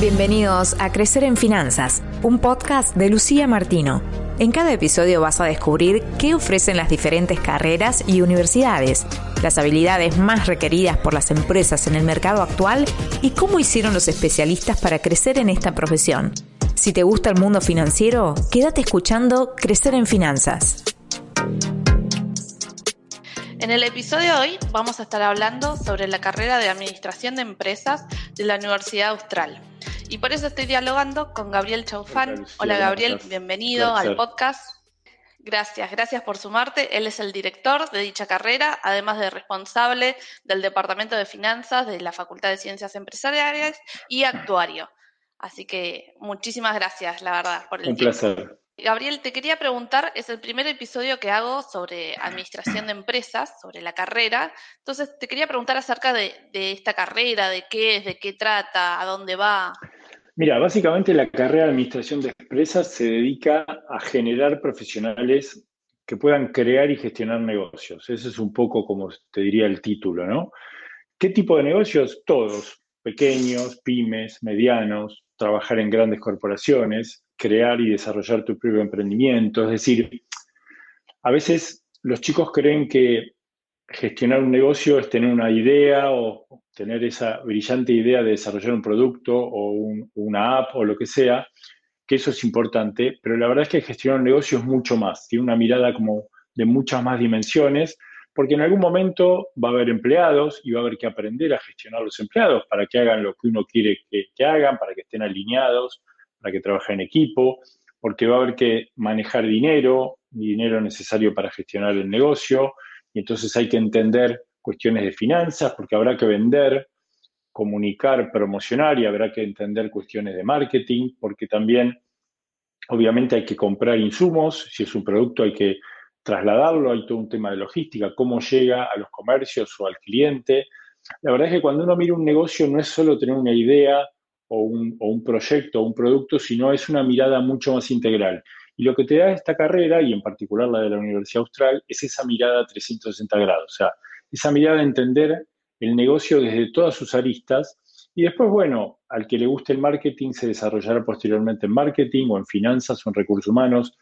Bienvenidos a Crecer en Finanzas, un podcast de Lucía Martino. En cada episodio vas a descubrir qué ofrecen las diferentes carreras y universidades, las habilidades más requeridas por las empresas en el mercado actual y cómo hicieron los especialistas para crecer en esta profesión. Si te gusta el mundo financiero, quédate escuchando Crecer en Finanzas. En el episodio de hoy vamos a estar hablando sobre la carrera de Administración de Empresas de la Universidad Austral. Y por eso estoy dialogando con Gabriel Chaufán. Hola Gabriel, bienvenido al podcast. Gracias, gracias por sumarte. Él es el director de dicha carrera, además de responsable del Departamento de Finanzas de la Facultad de Ciencias Empresariales y actuario. Así que muchísimas gracias, la verdad, por el Un placer. Gabriel, te quería preguntar, es el primer episodio que hago sobre administración de empresas, sobre la carrera. Entonces, te quería preguntar acerca de, esta carrera, de qué es, de qué trata, a dónde va. Mira, básicamente la carrera de administración de empresas se dedica a generar profesionales que puedan crear y gestionar negocios. Ese es un poco como te diría el título, ¿no? ¿Qué tipo de negocios? Todos, pequeños, pymes, medianos, trabajar en grandes corporaciones, crear y desarrollar tu propio emprendimiento. Es decir, a veces los chicos creen que gestionar un negocio es tener una idea o tener esa brillante idea de desarrollar un producto o una app o lo que sea, que eso es importante, pero la verdad es que gestionar un negocio es mucho más, tiene una mirada como de muchas más dimensiones, porque en algún momento va a haber empleados y va a haber que aprender a gestionar los empleados para que hagan lo que uno quiere que hagan, para que estén alineados, para que trabaje en equipo, porque va a haber que manejar dinero, dinero necesario para gestionar el negocio, y entonces hay que entender cuestiones de finanzas, porque habrá que vender, comunicar, promocionar, y habrá que entender cuestiones de marketing, porque también obviamente hay que comprar insumos, si es un producto hay que trasladarlo, hay todo un tema de logística, cómo llega a los comercios o al cliente. La verdad es que cuando uno mira un negocio no es solo tener una idea, o un, proyecto o un producto, sino es una mirada mucho más integral. Y lo que te da esta carrera, y en particular la de la Universidad Austral, es esa mirada 360 grados, o sea, esa mirada de entender el negocio desde todas sus aristas. Y después, bueno, al que le guste el marketing se desarrollará posteriormente en marketing o en finanzas o en recursos humanos.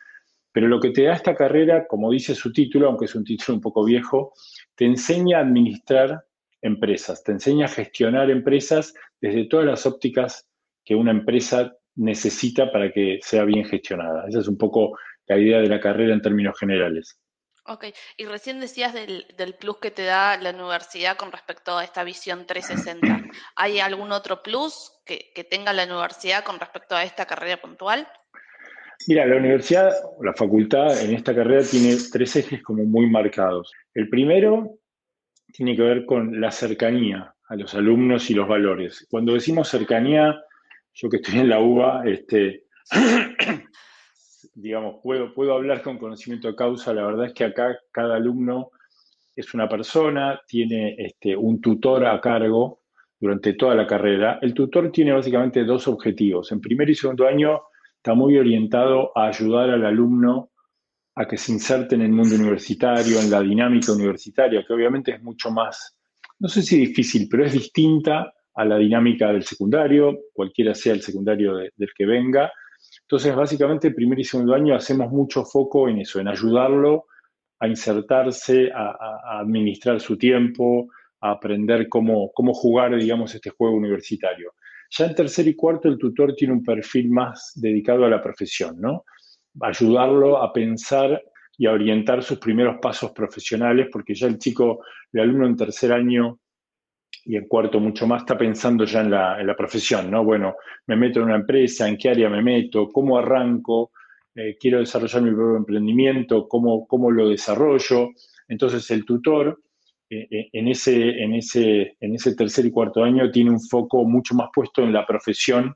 Pero lo que te da esta carrera, como dice su título, aunque es un título un poco viejo, te enseña a administrar empresas, te enseña a gestionar empresas desde todas las ópticas que una empresa necesita para que sea bien gestionada. Esa es un poco la idea de la carrera en términos generales. Ok, y recién decías del, plus que te da la universidad con respecto a esta visión 360. ¿Hay algún otro plus que, que tenga la universidad con respecto a esta carrera puntual? Mira, la universidad, la facultad en esta carrera tiene tres ejes como muy marcados. El primero tiene que ver con la cercanía a los alumnos y los valores. Cuando decimos cercanía, yo que estoy en la UBA, este, digamos, puedo, puedo hablar con conocimiento de causa. La verdad es que acá cada alumno es una persona, tiene este, un tutor a cargo durante toda la carrera. El tutor tiene básicamente dos objetivos. En primer y segundo año está muy orientado a ayudar al alumno a que se inserte en el mundo universitario, en la dinámica universitaria, que obviamente es mucho más no sé si difícil, pero es distinta a la dinámica del secundario, cualquiera sea el secundario del que venga. Entonces, básicamente, primer y segundo año hacemos mucho foco en eso, en ayudarlo a insertarse, a, administrar su tiempo, a aprender cómo, cómo jugar, digamos, este juego universitario. Ya en tercer y cuarto, el tutor tiene un perfil más dedicado a la profesión, ¿no? Ayudarlo a pensar y a orientar sus primeros pasos profesionales, porque ya el chico, el alumno en tercer año y en cuarto mucho más, está pensando ya en la, profesión, ¿no? Bueno, me meto en una empresa, en qué área me meto, cómo arranco, eh, quiero desarrollar mi propio emprendimiento, cómo, cómo lo desarrollo. Entonces el tutor eh, eh, en, ese, en, ese, en ese tercer y cuarto año tiene un foco mucho más puesto en la profesión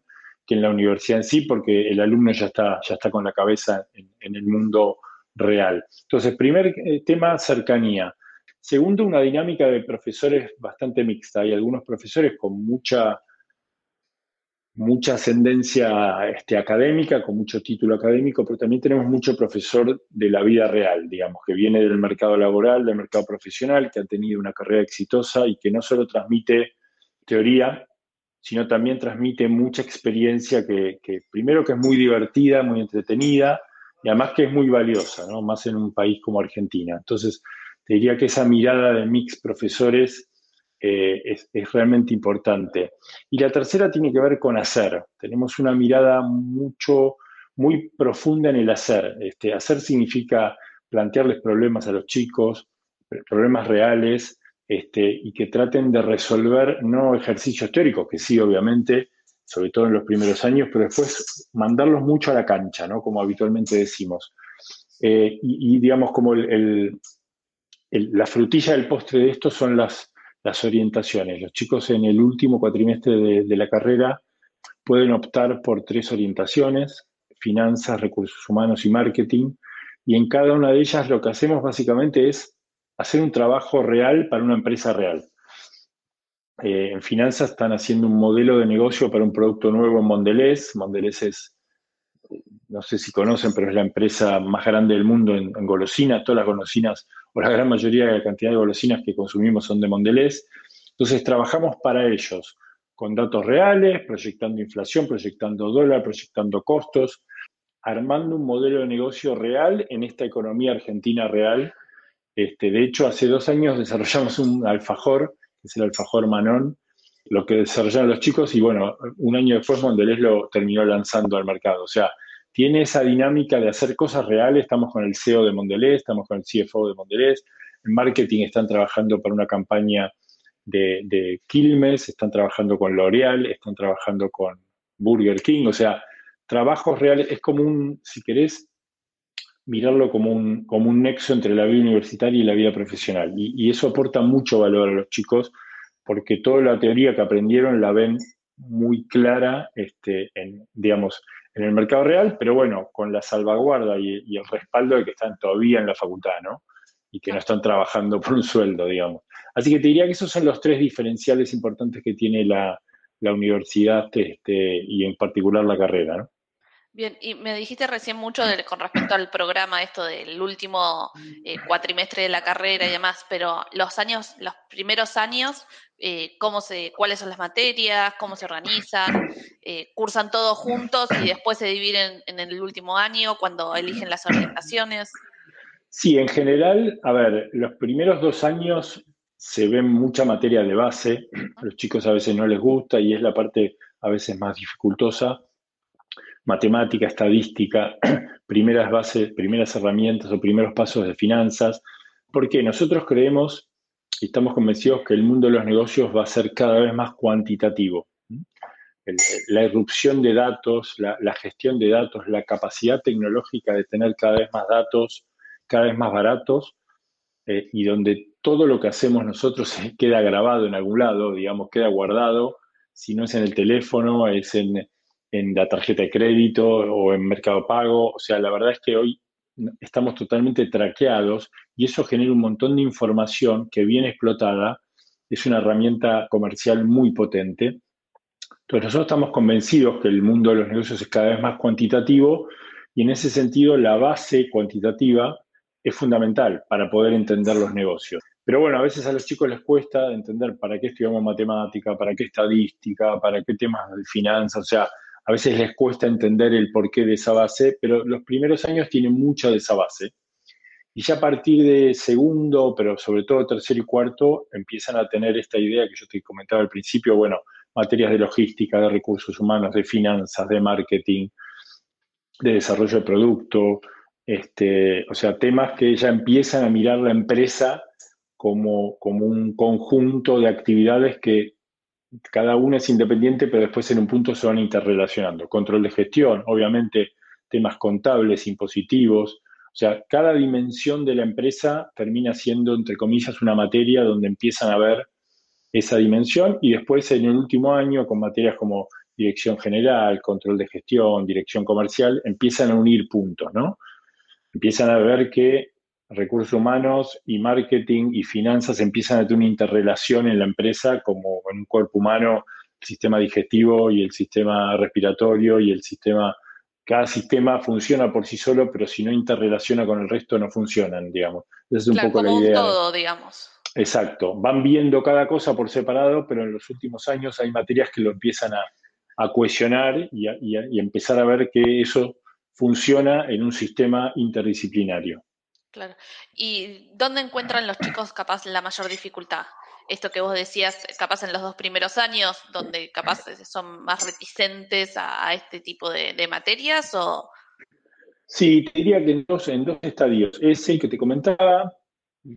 en la universidad en sí, porque el alumno ya está, ya está con la cabeza en, en el mundo real. Entonces, primer eh, tema, cercanía. Segundo, una dinámica de profesores bastante mixta. Hay algunos profesores con mucha, mucha ascendencia este, académica, con mucho título académico, pero también tenemos mucho profesor de la vida real, digamos, que viene del mercado laboral, del mercado profesional, que ha tenido una carrera exitosa y que no solo transmite teoría, sino también transmite mucha experiencia que, primero que es muy divertida, muy entretenida, y además que es muy valiosa, ¿no? Más en un país como Argentina. Entonces, te diría que esa mirada de mix profesores eh, es, realmente importante. Y la tercera tiene que ver con hacer. Tenemos una mirada mucho, muy profunda en el hacer. Este, hacer significa plantearles problemas a los chicos, problemas reales, este, y que traten de resolver no ejercicios teóricos, que sí, obviamente, sobre todo en los primeros años, pero después mandarlos mucho a la cancha, ¿no? Como habitualmente decimos. Eh, y, digamos, como la frutilla del postre de esto son las, las orientaciones. Los chicos en el último cuatrimestre de la carrera pueden optar por tres orientaciones, finanzas, recursos humanos y marketing, y en cada una de ellas lo que hacemos básicamente es hacer un trabajo real para una empresa real. Eh, en finanzas están haciendo un modelo de negocio para un producto nuevo en Mondelez. Mondelez es, no sé si conocen, pero es la empresa más grande del mundo en, golosinas. Todas las golosinas, o la gran mayoría de la cantidad de golosinas que consumimos son de Mondelez. Entonces trabajamos para ellos, con datos reales, proyectando inflación, proyectando dólar, proyectando costos, armando un modelo de negocio real en esta economía argentina real este, de hecho, hace dos años desarrollamos un alfajor, que es el alfajor Manón, lo que desarrollaron los chicos y bueno, un año después Mondelez lo terminó lanzando al mercado. O sea, tiene esa dinámica de hacer cosas reales. Estamos con el CEO de Mondelez, estamos con el CFO de Mondelez. En marketing están trabajando para una campaña de, de Quilmes, están trabajando con L'Oreal, están trabajando con Burger King. O sea, trabajos reales. Es como un, si querés, mirarlo como un, como un nexo entre la vida universitaria y la vida profesional. Y, eso aporta mucho valor a los chicos porque toda la teoría que aprendieron la ven muy clara este, en, digamos, en el mercado real, pero bueno, con la salvaguarda y, el respaldo de que están todavía en la facultad, ¿no? Y que no están trabajando por un sueldo, digamos. Así que te diría que esos son los tres diferenciales importantes que tiene la, la universidad este, y en particular la carrera, ¿no? Bien, y me dijiste recién mucho con respecto al programa, esto del último eh, cuatrimestre de la carrera y demás, pero los años, los primeros años, eh, cómo se, cuáles son las materias, cómo se organizan, eh, cursan todos juntos y después se dividen en el último año cuando eligen las orientaciones. Sí, en general, a ver, los primeros dos años se ven mucha materia de base, a los chicos a veces no les gusta y es la parte a veces más dificultosa matemática, estadística, primeras bases, primeras herramientas o primeros pasos de finanzas, porque nosotros creemos y estamos convencidos que el mundo de los negocios va a ser cada vez más cuantitativo. la irrupción de datos, la, gestión de datos, la capacidad tecnológica de tener cada vez más datos, cada vez más baratos, eh, y donde todo lo que hacemos nosotros queda grabado en algún lado, digamos, queda guardado, si no es en el teléfono, es en, en la tarjeta de crédito o en Mercado Pago. O sea, la verdad es que hoy estamos totalmente traqueados y eso genera un montón de información que bien explotada es una herramienta comercial muy potente. Entonces nosotros estamos convencidos que el mundo de los negocios es cada vez más cuantitativo y en ese sentido la base cuantitativa es fundamental para poder entender los negocios. Pero bueno, a veces a los chicos les cuesta entender para qué estudiamos matemática, para qué estadística, para qué temas de finanzas, o sea, a veces les cuesta entender el porqué de esa base, pero los primeros años tienen mucha de esa base. Y ya a partir de segundo, pero sobre todo tercer y cuarto, empiezan a tener esta idea que yo te comentaba al principio, bueno, materias de logística, de recursos humanos, de finanzas, de marketing, de desarrollo de producto, este, o sea, temas que ya empiezan a mirar la empresa como, como un conjunto de actividades que cada una es independiente, pero después en un punto se van interrelacionando. Control de gestión, obviamente temas contables, impositivos. O sea, cada dimensión de la empresa termina siendo, entre comillas, una materia donde empiezan a ver esa dimensión y después en el último año, con materias como dirección general, control de gestión, dirección comercial, empiezan a unir puntos, ¿no? Empiezan a ver que recursos humanos y marketing y finanzas empiezan a tener una interrelación en la empresa como en un cuerpo humano, el sistema digestivo y el sistema respiratorio y el sistema, cada sistema funciona por sí solo, pero si no interrelaciona con el resto no funcionan, digamos. Esa es un poco la idea. todo, digamos. Exacto, van viendo cada cosa por separado, pero en los últimos años hay materias que lo empiezan a, cohesionar y, y empezar a ver que eso funciona en un sistema interdisciplinario. Claro. ¿Y dónde encuentran los chicos capaz la mayor dificultad? Esto que vos decías, capaz en los dos primeros años, donde capaz son más reticentes a, este tipo de, materias o... Sí, te diría que en dos, en dos estadios. Es el que te comentaba,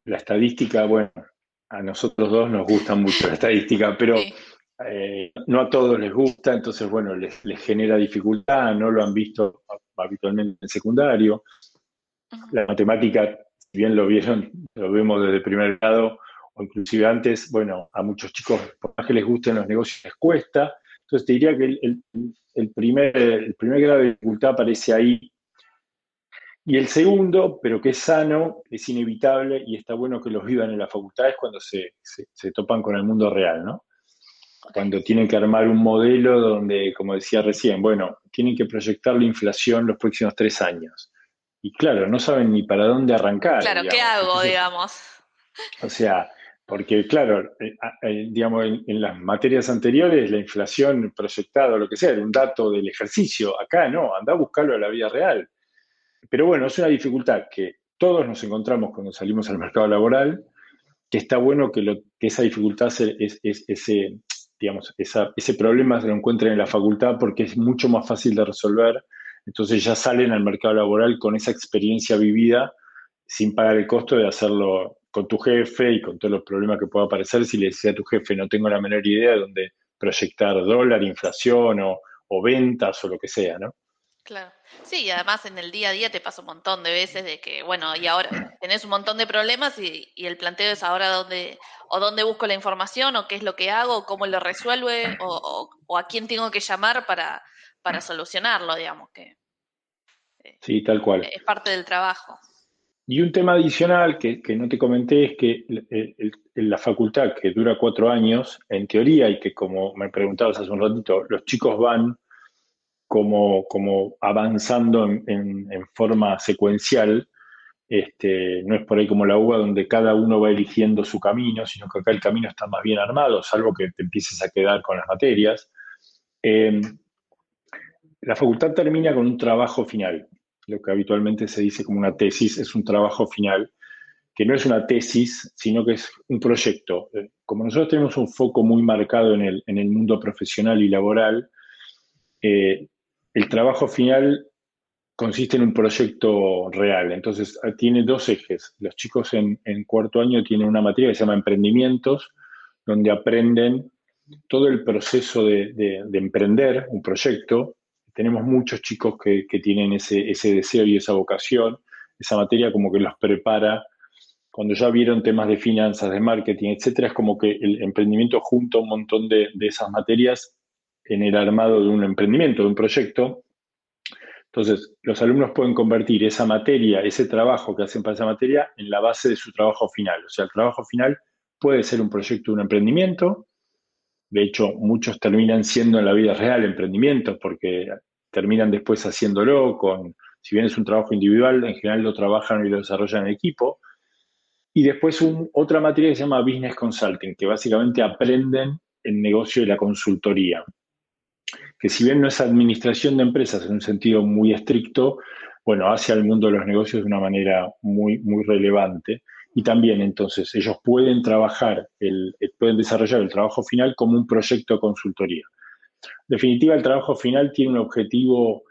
la estadística, bueno, a nosotros dos nos gusta mucho la estadística, pero eh, no a todos les gusta, entonces, bueno, les, les genera dificultad, no lo han visto habitualmente en secundario. La matemática, si bien lo vieron, lo vemos desde el primer grado, o inclusive antes, bueno, a muchos chicos, por más que les gusten los negocios, les cuesta. Entonces te diría que el, primer, el primer grado de dificultad aparece ahí. Y el segundo, pero que es sano, es inevitable y está bueno que los vivan en las facultades cuando se, se topan con el mundo real, ¿no? Cuando tienen que armar un modelo donde, como decía recién, bueno, tienen que proyectar la inflación los próximos tres años y claro, no saben ni para dónde arrancar. Claro, ¿qué hago, digamos? O sea, porque claro, eh, eh, digamos, en, las materias anteriores la inflación proyectada o lo que sea, era un dato del ejercicio. Acá no, anda a buscarlo a la vida real. Pero bueno, es una dificultad que todos nos encontramos cuando salimos al mercado laboral, que está bueno que, lo, que esa dificultad, es, ese, digamos, ese problema se lo encuentren en la facultad porque es mucho más fácil de resolver entonces ya salen al mercado laboral con esa experiencia vivida sin pagar el costo de hacerlo con tu jefe y con todos los problemas que pueda aparecer si le decía a tu jefe no tengo la menor idea de dónde proyectar dólar, inflación o, ventas o lo que sea, ¿no? Claro. Sí, y además en el día a día te pasa un montón de veces de que, bueno, y ahora tenés un montón de problemas y, el planteo es ahora dónde, o dónde busco la información, o qué es lo que hago, o cómo lo resuelve, o, o a quién tengo que llamar para, para solucionarlo, digamos, que eh, sí, tal cual. es parte del trabajo. Y un tema adicional que, no te comenté es que la facultad, que dura cuatro años, en teoría, y que como me preguntabas hace un ratito, los chicos van como, como avanzando en, forma secuencial, este, no es por ahí como la UBA donde cada uno va eligiendo su camino, sino que acá el camino está más bien armado, salvo que te empieces a quedar con las materias. Eh, la facultad termina con un trabajo final, lo que habitualmente se dice como una tesis, es un trabajo final, que no es una tesis, sino que es un proyecto. Eh, como nosotros tenemos un foco muy marcado en el, mundo profesional y laboral, eh, el trabajo final consiste en un proyecto real. Entonces, ah, tiene dos ejes. Los chicos en, cuarto año tienen una materia que se llama emprendimientos, donde aprenden todo el proceso de emprender un proyecto, tenemos muchos chicos que, tienen ese, deseo y esa vocación, esa materia como que los prepara. Cuando ya vieron temas de finanzas, de marketing, etcétera, es como que el emprendimiento junta un montón de, esas materias en el armado de un emprendimiento, de un proyecto. Entonces, los alumnos pueden convertir esa materia, ese trabajo que hacen para esa materia, en la base de su trabajo final. O sea, el trabajo final puede ser un proyecto de un emprendimiento, de hecho, muchos terminan siendo en la vida real emprendimientos porque terminan después haciéndolo con, si bien es un trabajo individual, en general lo trabajan y lo desarrollan en equipo. Y después otra materia que se llama Business Consulting, que básicamente aprenden el negocio y la consultoría. Que si bien no es administración de empresas en un sentido muy estricto, bueno, hace al mundo de los negocios de una manera muy, muy relevante. Y también entonces ellos pueden trabajar, el, eh, pueden desarrollar el trabajo final como un proyecto de consultoría. En definitiva, el trabajo final tiene un objetivo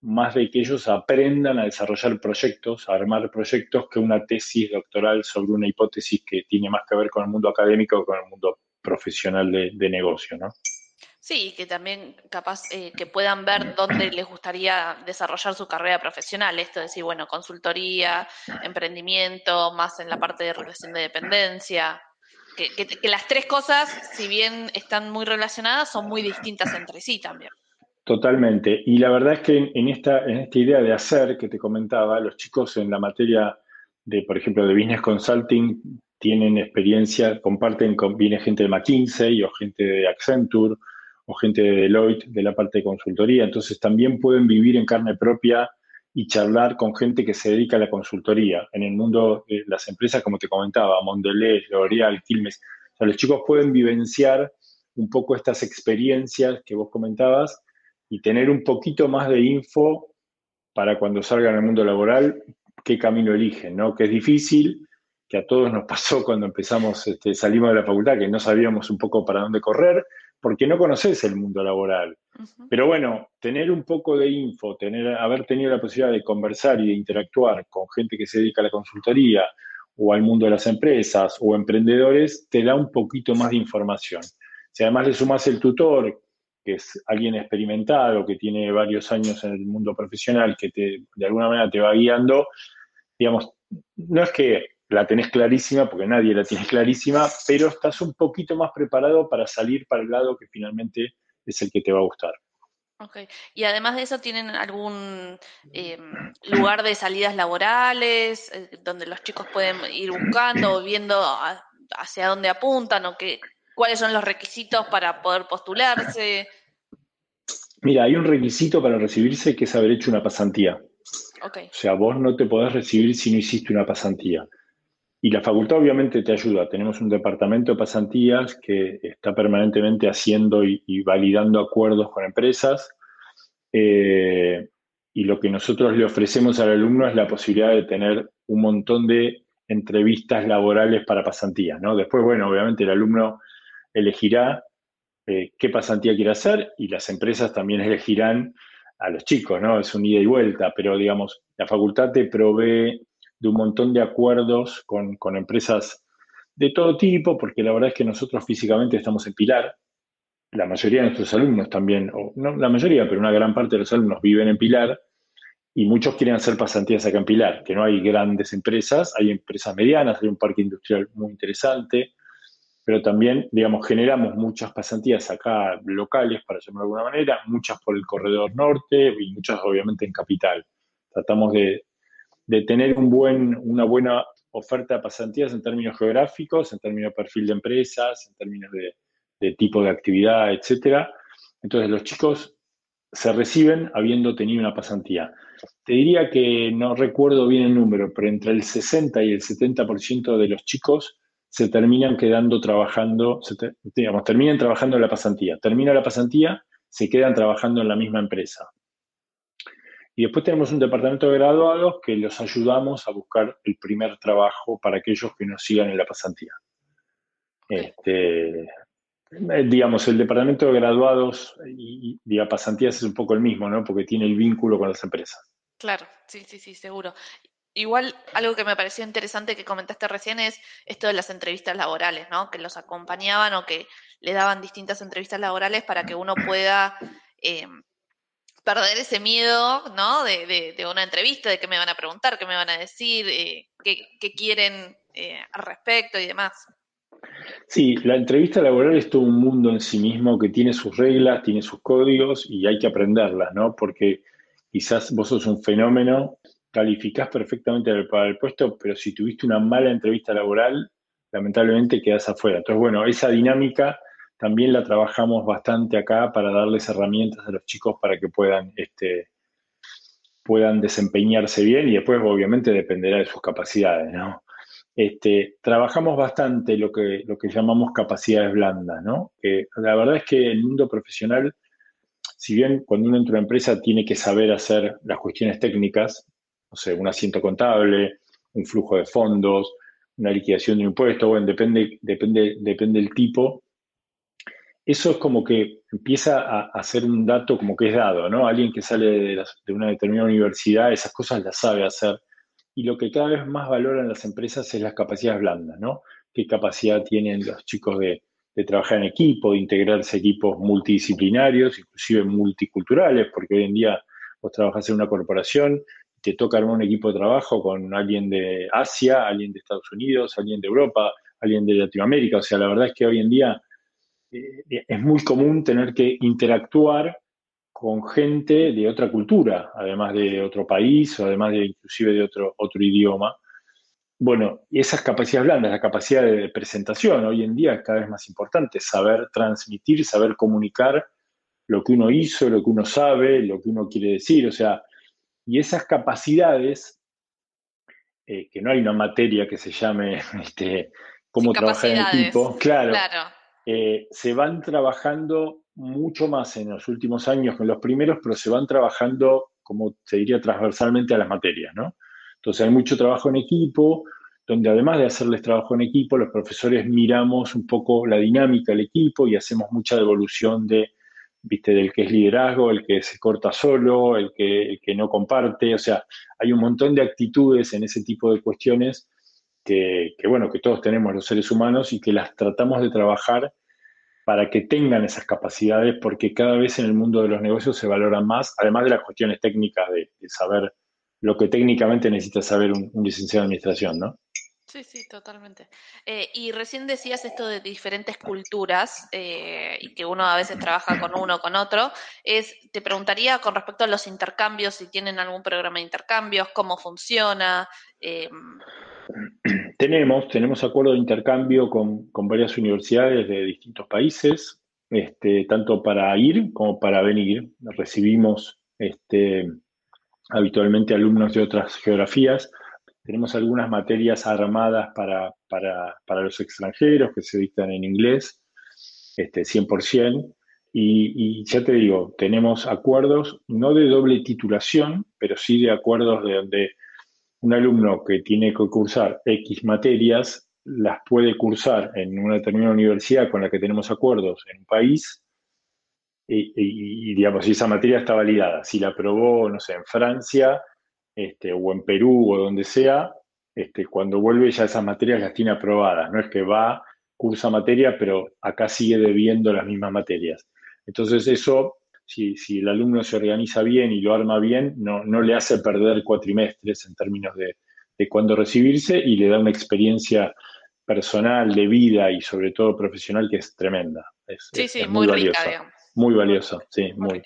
más de que ellos aprendan a desarrollar proyectos, a armar proyectos, que una tesis doctoral sobre una hipótesis que tiene más que ver con el mundo académico que con el mundo profesional de, de negocio, ¿no? Sí, que también capaz eh, que puedan ver dónde les gustaría desarrollar su carrera profesional. Esto es decir, bueno, consultoría, emprendimiento, más en la parte de relación de dependencia. Que, las tres cosas, si bien están muy relacionadas, son muy distintas entre sí también. Totalmente. Y la verdad es que en esta, en esta idea de hacer que te comentaba, los chicos en la materia de, por ejemplo, de Business Consulting tienen experiencia, comparten con, viene gente de McKinsey o gente de Accenture o gente de Deloitte de la parte de consultoría. Entonces también pueden vivir en carne propia y charlar con gente que se dedica a la consultoría. En el mundo de las empresas, como te comentaba, Mondelez, L'Oreal, Quilmes, o los chicos pueden vivenciar un poco estas experiencias que vos comentabas y tener un poquito más de info para cuando salgan al mundo laboral, qué camino eligen, ¿no? Que es difícil, que a todos nos pasó cuando empezamos, este, salimos de la facultad, que no sabíamos un poco para dónde correr, porque no conoces el mundo laboral. Pero bueno, tener un poco de info, tener, haber tenido la posibilidad de conversar y de interactuar con gente que se dedica a la consultoría o al mundo de las empresas o emprendedores, te da un poquito más de información. Si además le sumas el tutor, que es alguien experimentado, que tiene varios años en el mundo profesional, que te, de alguna manera te va guiando, digamos, no es que la tenés clarísima, porque nadie la tiene clarísima, pero estás un poquito más preparado para salir para el lado que finalmente es el que te va a gustar. Ok, y además de eso, ¿tienen algún em, lugar de salidas laborales eh, donde los chicos pueden ir buscando o viendo hacia dónde apuntan o qué, cuáles son los requisitos para poder postularse? Mira, hay un requisito para recibirse que es haber hecho una pasantía. Okay. O sea, vos no te podés recibir si no hiciste una pasantía. Y la facultad obviamente te ayuda. Tenemos un departamento de pasantías que está permanentemente haciendo y, validando acuerdos con empresas. Eh, y lo que nosotros le ofrecemos al alumno es la posibilidad de tener un montón de entrevistas laborales para pasantías. ¿no? Después, bueno, obviamente el alumno elegirá eh, qué pasantía quiere hacer y las empresas también elegirán a los chicos, ¿no? Es un ida y vuelta, pero digamos, la facultad te provee de un montón de acuerdos con, empresas de todo tipo, porque la verdad es que nosotros físicamente estamos en Pilar, la mayoría de nuestros alumnos también, o no la mayoría, pero una gran parte de los alumnos viven en Pilar y muchos quieren hacer pasantías acá en Pilar, que no hay grandes empresas, hay empresas medianas, hay un parque industrial muy interesante, pero también, digamos, generamos muchas pasantías acá locales, para llamarlo de alguna manera, muchas por el corredor norte y muchas obviamente en capital. Tratamos de, de tener una buena oferta de pasantías en términos geográficos, en términos de perfil de empresas, en términos de, tipo de actividad, etc. Entonces los chicos se reciben habiendo tenido una pasantía. Te diría que no recuerdo bien el número, pero entre el 60 y el 70% de los chicos se terminan quedando trabajando, digamos, terminan trabajando en la pasantía. Termina la pasantía, se quedan trabajando en la misma empresa. Y después tenemos un departamento de graduados que los ayudamos a buscar el primer trabajo para aquellos que nos sigan en la pasantía. Este, eh, digamos, el departamento de graduados y, de pasantías es un poco el mismo, ¿no? Porque tiene el vínculo con las empresas. Claro, sí, sí, sí, seguro. Igual algo que me pareció interesante que comentaste recién es esto de las entrevistas laborales, ¿no? Que los acompañaban o que le daban distintas entrevistas laborales para que uno pueda eh, perder ese miedo, ¿no? De, una entrevista, de qué me van a preguntar, qué me van a decir, eh, qué, quieren eh, al respecto y demás. Sí, la entrevista laboral es todo un mundo en sí mismo que tiene sus reglas, tiene sus códigos y hay que aprenderlas, ¿no? Porque quizás vos sos un fenómeno, calificás perfectamente para el puesto, pero si tuviste una mala entrevista laboral, lamentablemente quedas afuera. Entonces, bueno, esa dinámica también la trabajamos bastante acá para darles herramientas a los chicos para que puedan, este, puedan desempeñarse bien y después obviamente dependerá de sus capacidades, ¿no? Este, trabajamos bastante lo que, lo que llamamos capacidades blandas, ¿no? La verdad es que el mundo profesional, si bien cuando uno entra a una empresa tiene que saber hacer las cuestiones técnicas, no sé, un asiento contable, un flujo de fondos, una liquidación de un impuesto, bueno, depende, depende, depende del tipo, eso es como que empieza a, ser un dato como que es dado, ¿no? Alguien que sale de, una determinada universidad, esas cosas las sabe hacer. Y lo que cada vez más valoran las empresas es las capacidades blandas, ¿no? ¿Qué capacidad tienen los chicos de, trabajar en equipo, de integrarse a equipos multidisciplinarios, inclusive multiculturales, porque hoy en día vos trabajas en una corporación, te toca armar un equipo de trabajo con alguien de Asia, alguien de Estados Unidos, alguien de Europa, alguien de Latinoamérica. O sea, la verdad es que hoy en día eh, es muy común tener que interactuar con gente de otra cultura, además de otro país o además de inclusive de otro, otro idioma. Bueno, y esas capacidades blandas, la capacidad de presentación, hoy en día es cada vez más importante, saber transmitir, saber comunicar lo que uno hizo, lo que uno sabe, lo que uno quiere decir. O sea, Y esas capacidades, eh, que no hay una materia que se llame este, cómo trabajar en equipo, claro, eh, se van trabajando mucho más en los últimos años que en los primeros, pero se van trabajando, como se diría, transversalmente a las materias, ¿no? Entonces hay mucho trabajo en equipo, donde además de hacerles trabajo en equipo, los profesores miramos un poco la dinámica del equipo y hacemos mucha devolución de viste, del que es liderazgo, el que se corta solo, el que, que no comparte, o sea, hay un montón de actitudes en ese tipo de cuestiones que, bueno, que todos tenemos los seres humanos y que las tratamos de trabajar para que tengan esas capacidades, porque cada vez en el mundo de los negocios se valoran más, además de las cuestiones técnicas de, saber lo que técnicamente necesita saber un, licenciado de administración, ¿no? Sí, sí, totalmente. Eh, y recién decías esto de diferentes culturas eh, y que uno a veces trabaja con uno o con otro. Es, te preguntaría con respecto a los intercambios, si tienen algún programa de intercambios, cómo funciona. Eh, tenemos, tenemos acuerdo de intercambio con, varias universidades de distintos países, este, tanto para ir como para venir. Recibimos este, habitualmente alumnos de otras geografías tenemos algunas materias armadas para, los extranjeros que se dictan en inglés, este, 100%. Y, y, ya te digo, tenemos acuerdos no de doble titulación, pero sí de acuerdos de donde un alumno que tiene que cursar X materias las puede cursar en una determinada universidad con la que tenemos acuerdos en un país y, digamos, si esa materia está validada. Si la aprobó, no sé, en Francia, este, o en Perú o donde sea, este, cuando vuelve ya esas materias las tiene aprobadas. No es que va, cursa materia, pero acá sigue debiendo las mismas materias. Entonces eso, si, el alumno se organiza bien y lo arma bien, no, no le hace perder cuatrimestres en términos de, de cuándo recibirse y le da una experiencia personal, de vida y sobre todo profesional que es tremenda. sí, sí, muy, valiosa. Muy valiosa, sí, muy.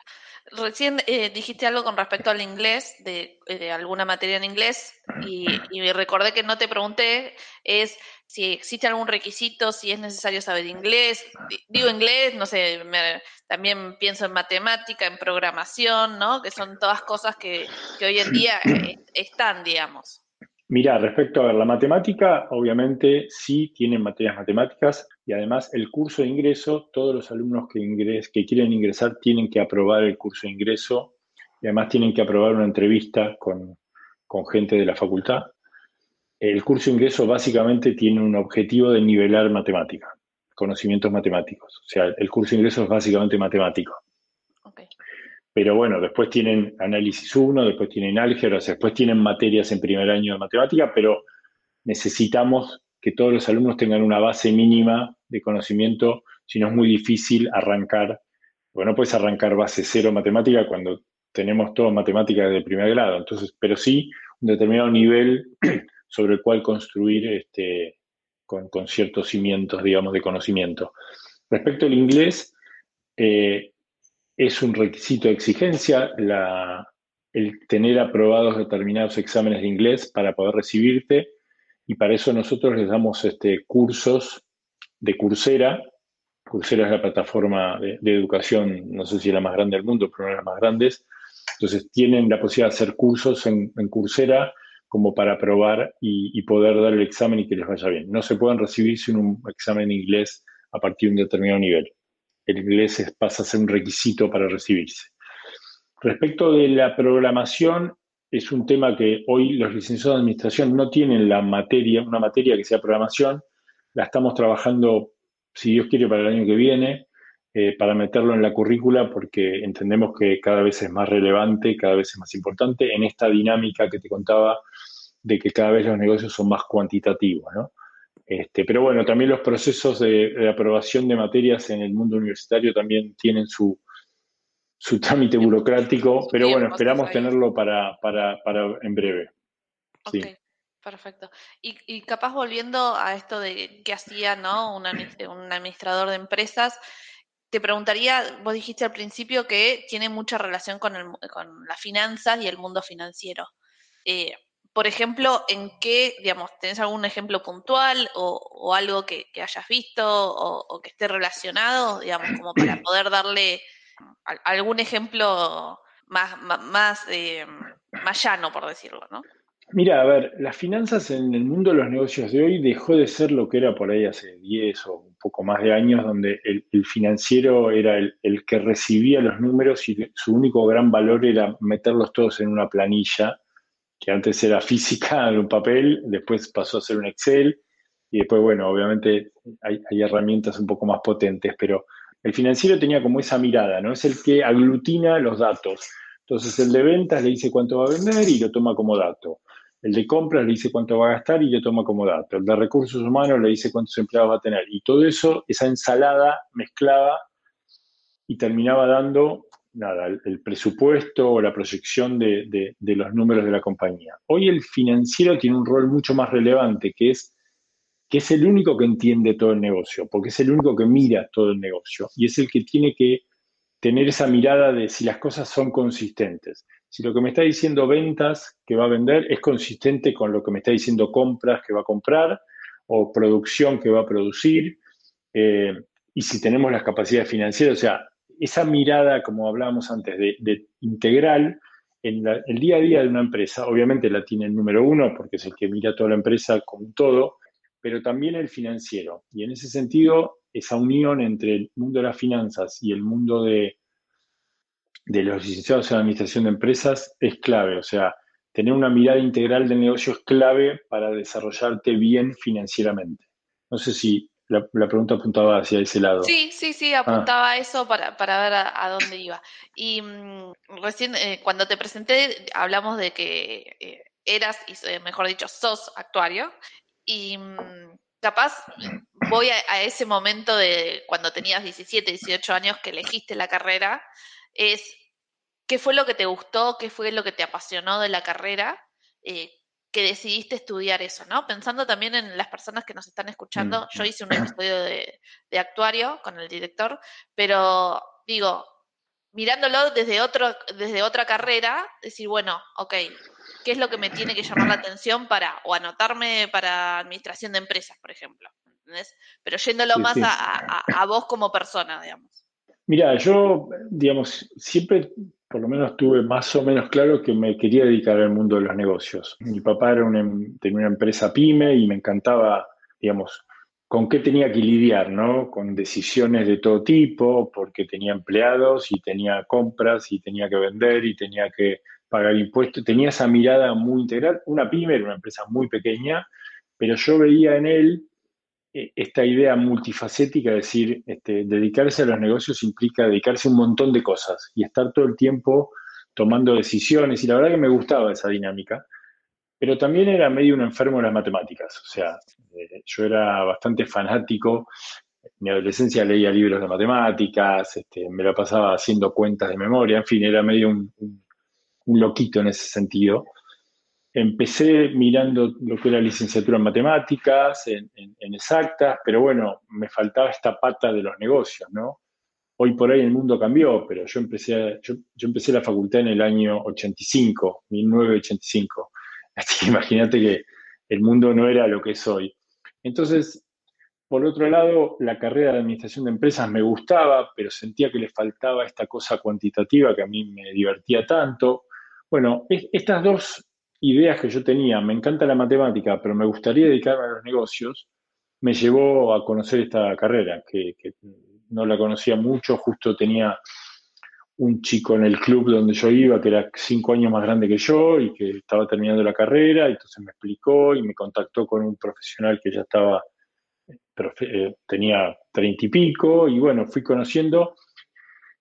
Recién eh, dijiste algo con respecto al inglés, de, eh, alguna materia en inglés, y, recordé que no te pregunté, es si existe algún requisito, si es necesario saber inglés. Digo inglés, no sé, también pienso en matemática, en programación, ¿no? Que son todas cosas que, que hoy en día están, digamos. Mira, respecto a la matemática, obviamente sí tienen materias matemáticas y además el curso de ingreso, todos los alumnos que, que quieren ingresar tienen que aprobar el curso de ingreso y además tienen que aprobar una entrevista con, gente de la facultad. El curso de ingreso básicamente tiene un objetivo de nivelar matemática, conocimientos matemáticos. O sea, el curso de ingreso es básicamente matemático. Pero bueno, después tienen análisis 1, después tienen álgebra, después tienen materias en primer año de matemática, pero necesitamos que todos los alumnos tengan una base mínima de conocimiento, si no es muy difícil arrancar, bueno, no puedes arrancar base cero matemática cuando tenemos todo matemática de primer grado, entonces, pero sí un determinado nivel sobre el cual construir este, con, ciertos cimientos, digamos, de conocimiento. Respecto al inglés, eh, es un requisito de exigencia el tener aprobados determinados exámenes de inglés para poder recibirte y para eso nosotros les damos este, cursos de Coursera. Coursera es la plataforma de, educación, no sé si es la más grande del mundo, pero una de las más grandes. Entonces tienen la posibilidad de hacer cursos en, Coursera como para aprobar y, y, poder dar el examen y que les vaya bien. No se pueden recibir sin un examen en inglés a partir de un determinado nivel el inglés pasa a ser un requisito para recibirse. Respecto de la programación, es un tema que hoy los licenciados de administración no tienen la materia, una materia que sea programación, la estamos trabajando, si Dios quiere, para el año que viene, eh, para meterlo en la currícula porque entendemos que cada vez es más relevante, cada vez es más importante en esta dinámica que te contaba de que cada vez los negocios son más cuantitativos, ¿no? Este, pero bueno, también los procesos de, aprobación de materias en el mundo universitario también tienen su, su trámite burocrático, pero bueno, esperamos tenerlo para, para, para, en breve. Ok, perfecto. Y, capaz volviendo a esto de qué hacía ¿no? un, administrador de empresas, te preguntaría, vos dijiste al principio que tiene mucha relación con, el, con las finanzas y el mundo financiero. Eh, por ejemplo, en qué, digamos, ¿tenés algún ejemplo puntual o, algo que, hayas visto o, que esté relacionado, digamos, como para poder darle algún ejemplo más, más, eh, más llano, por decirlo, ¿no? Mira, a ver, las finanzas en el mundo de los negocios de hoy dejó de ser lo que era por ahí hace 10 o un poco más de años, donde el, financiero era el, que recibía los números y su único gran valor era meterlos todos en una planilla, que antes era física en un papel, después pasó a ser un Excel, y después, bueno, obviamente hay, hay herramientas un poco más potentes, pero el financiero tenía como esa mirada, ¿no? Es el que aglutina los datos. Entonces el de ventas le dice cuánto va a vender y lo toma como dato. El de compras le dice cuánto va a gastar y lo toma como dato. El de recursos humanos le dice cuántos empleados va a tener. Y todo eso, esa ensalada mezclaba y terminaba dando nada, el, presupuesto o la proyección de, de, los números de la compañía. Hoy el financiero tiene un rol mucho más relevante, que es que es el único que entiende todo el negocio, porque es el único que mira todo el negocio y es el que tiene que tener esa mirada de si las cosas son consistentes. Si lo que me está diciendo ventas que va a vender es consistente con lo que me está diciendo compras que va a comprar o producción que va a producir, eh, y si tenemos las capacidades financieras, o sea, esa mirada, como hablábamos antes, de, integral en el día a día de una empresa, obviamente la tiene el número uno, porque es el que mira toda la empresa como todo, pero también el financiero. Y en ese sentido, esa unión entre el mundo de las finanzas y el mundo de, de los licenciados en administración de empresas es clave. O sea, tener una mirada integral del negocio es clave para desarrollarte bien financieramente. No sé si la, pregunta apuntaba hacia ese lado. Sí, sí, sí, apuntaba a eso para, ver a, dónde iba. Y mm, recién, eh, cuando te presenté, hablamos de que eh, eras, y eh, mejor dicho, sos actuario. Y mm, capaz voy a, a, ese momento de cuando tenías 17, 18 años que elegiste la carrera es qué fue lo que te gustó, qué fue lo que te apasionó de la carrera, eh, que decidiste estudiar eso, ¿no? Pensando también en las personas que nos están escuchando, yo hice un episodio de, actuario con el director, pero digo, mirándolo desde, otro, desde otra carrera, decir, bueno, ok, ¿qué es lo que me tiene que llamar la atención para, o anotarme para administración de empresas, por ejemplo? ¿entendés? Pero yéndolo más a vos como persona, digamos. Mira, yo, digamos, siempre por lo menos tuve más o menos claro que me quería dedicar al mundo de los negocios. Mi papá era em, tenía una empresa pyme y me encantaba, digamos, con qué tenía que lidiar, ¿no? Con decisiones de todo tipo, porque tenía empleados y tenía compras y tenía que vender y tenía que pagar impuestos. Tenía esa mirada muy integral. Una pyme era una empresa muy pequeña, pero yo veía en él esta idea multifacética, es decir, este, dedicarse a los negocios implica dedicarse a un montón de cosas y estar todo el tiempo tomando decisiones, y la verdad que me gustaba esa dinámica, pero también era medio un enfermo de las matemáticas, o sea, eh, yo era bastante fanático, en mi adolescencia leía libros de matemáticas, este, me la pasaba haciendo cuentas de memoria, en fin, era medio un loquito en ese sentido empecé mirando lo que era licenciatura en matemáticas, en, exactas, pero bueno, me faltaba esta pata de los negocios, ¿no? Hoy por hoy el mundo cambió, pero yo empecé, yo, empecé la facultad en el año 85, 1985. Así que imagínate que el mundo no era lo que es hoy. Entonces, por otro lado, la carrera de administración de empresas me gustaba, pero sentía que le faltaba esta cosa cuantitativa que a mí me divertía tanto. Bueno, estas dos ideas que yo tenía, me encanta la matemática, pero me gustaría dedicarme a los negocios, me llevó a conocer esta carrera, que, no la conocía mucho, justo tenía un chico en el club donde yo iba, que era cinco años más grande que yo y que estaba terminando la carrera, y entonces me explicó y me contactó con un profesional que ya estaba, eh, tenía treinta y pico, y bueno, fui conociendo,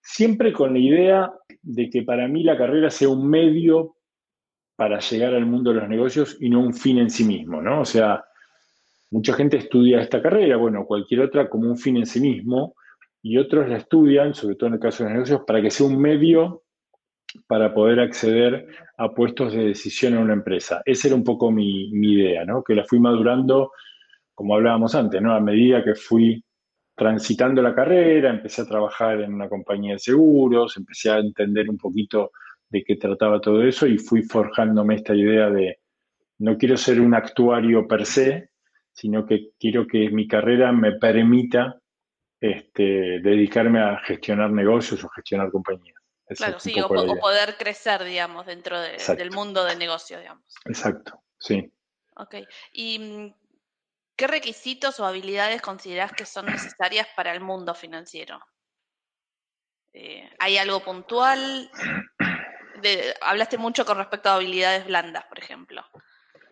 siempre con la idea de que para mí la carrera sea un medio para llegar al mundo de los negocios y no un fin en sí mismo, ¿no? O sea, mucha gente estudia esta carrera, bueno, cualquier otra como un fin en sí mismo, y otros la estudian, sobre todo en el caso de los negocios, para que sea un medio para poder acceder a puestos de decisión en una empresa. Esa era un poco mi, idea, ¿no? Que la fui madurando, como hablábamos antes, ¿no? A medida que fui transitando la carrera, empecé a trabajar en una compañía de seguros, empecé a entender un poquito de qué trataba todo eso y fui forjándome esta idea de no quiero ser un actuario per se, sino que quiero que mi carrera me permita este, dedicarme a gestionar negocios o gestionar compañías. claro, sí, o, poder crecer, digamos, dentro del mundo del negocio, digamos. Exacto, sí. Ok. ¿Y mm, qué requisitos o habilidades consideras que son necesarias para el mundo financiero? Eh, ¿Hay algo puntual? Hablaste mucho con respecto a habilidades blandas, por ejemplo.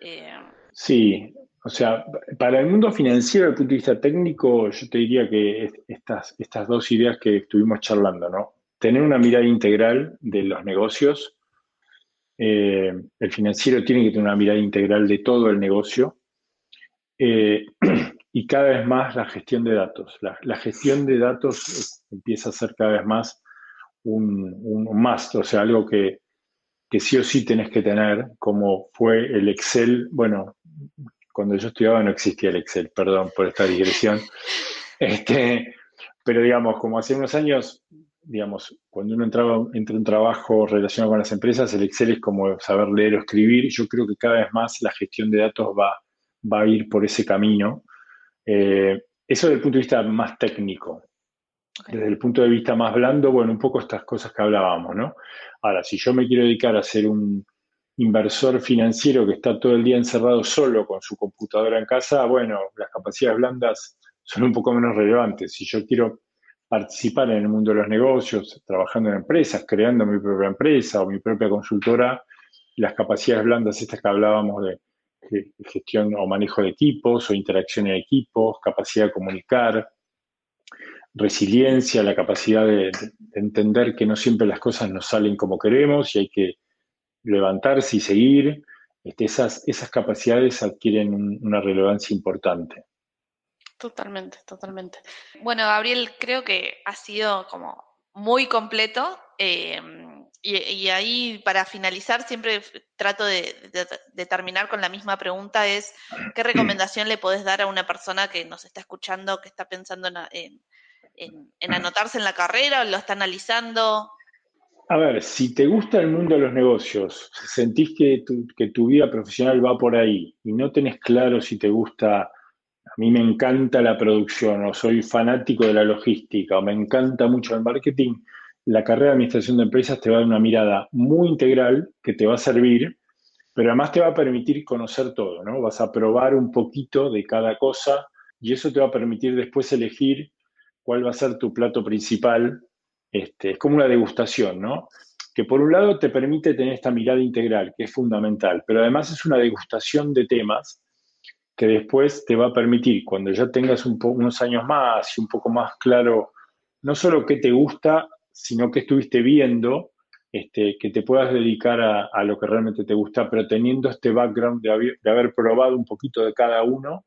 Eh, sí, o sea, para el mundo financiero, desde el punto de vista técnico, yo te diría que estas, estas dos ideas que estuvimos charlando, ¿no? Tener una mirada integral de los negocios. Eh, el financiero tiene que tener una mirada integral de todo el negocio. Eh, y cada vez más la gestión de datos. La, gestión de datos empieza a ser cada vez más un, un must, o sea, algo que, que sí o sí tenés que tener, como fue el Excel, bueno, cuando yo estudiaba no existía el Excel, perdón por esta digresión. Este, pero digamos, como hace unos años, digamos, cuando uno entraba entre un trabajo relacionado con las empresas, el Excel es como saber leer o escribir. Yo creo que cada vez más la gestión de datos va, va a ir por ese camino. Eh, eso desde el punto de vista más técnico. Desde el punto de vista más blando, bueno, un poco estas cosas que hablábamos, ¿no? Ahora, si yo me quiero dedicar a ser un, inversor financiero que está todo el día encerrado solo con su computadora en casa, bueno, las capacidades blandas son un poco menos relevantes. Si yo quiero participar en el mundo de los negocios, trabajando en empresas, creando mi propia empresa o mi propia consultora, las capacidades blandas, estas que hablábamos de, gestión o manejo de equipos o interacción en equipos, capacidad de comunicar, resiliencia, la capacidad de, entender que no siempre las cosas nos salen como queremos y hay que levantarse y seguir, este, esas, esas capacidades adquieren una relevancia importante. Totalmente, totalmente. Bueno, Gabriel, creo que ha sido como muy completo. Em, y, ahí, para finalizar, siempre trato de, terminar con la misma pregunta, es ¿qué recomendación le podés dar a una persona que nos está escuchando, que está pensando en, en anotarse en la carrera o lo está analizando? A ver, si te gusta el mundo de los negocios, sentís que tu, que tu vida profesional va por ahí y no tenés claro si te gusta, a mí me encanta la producción o soy fanático de la logística o me encanta mucho el marketing, la carrera de administración de empresas te va a dar una mirada muy integral que te va a servir, pero además te va a permitir conocer todo, ¿no? Vas a probar un poquito de cada cosa y eso te va a permitir después elegir cuál va a ser tu plato principal este, es como una degustación, ¿no? Que por un lado te permite tener esta mirada integral, que es fundamental, pero además es una degustación de temas que después te va a permitir, cuando ya tengas unos años más y un poco más claro, no solo qué te gusta, sino qué estuviste viendo, este, que te puedas dedicar a, lo que realmente te gusta, pero teniendo este background de de haber probado un poquito de cada uno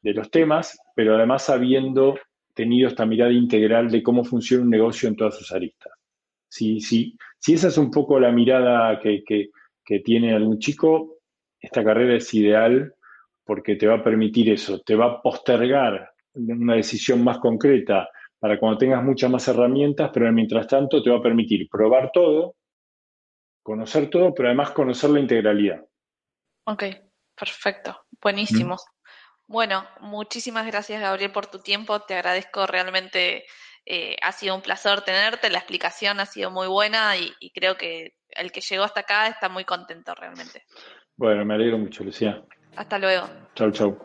de los temas, pero además sabiendo tenido esta mirada integral de cómo funciona un negocio en todas sus aristas. Si, si, si esa es un poco la mirada que, tiene algún chico, esta carrera es ideal porque te va a permitir eso, te va a postergar una decisión más concreta para cuando tengas muchas más herramientas, pero mientras tanto te va a permitir probar todo, conocer todo, pero además conocer la integralidad. Ok, perfecto, buenísimo. Bueno, muchísimas gracias Gabriel por tu tiempo, te agradezco realmente, eh, ha sido un placer tenerte, la explicación ha sido muy buena y, creo que el que llegó hasta acá está muy contento realmente. Bueno, me alegro mucho, Lucía. Hasta luego. Chau, chau.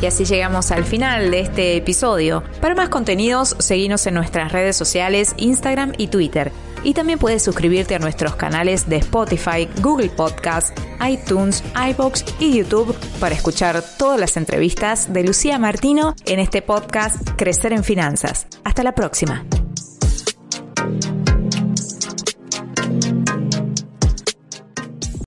Y así llegamos al final de este episodio. Para más contenidos, seguinos en nuestras redes sociales, Instagram y Twitter. Y también puedes suscribirte a nuestros canales de Spotify, Google Podcast, iTunes, iBox y YouTube para escuchar todas las entrevistas de Lucía Martino en este podcast Crecer en Finanzas. Hasta la próxima.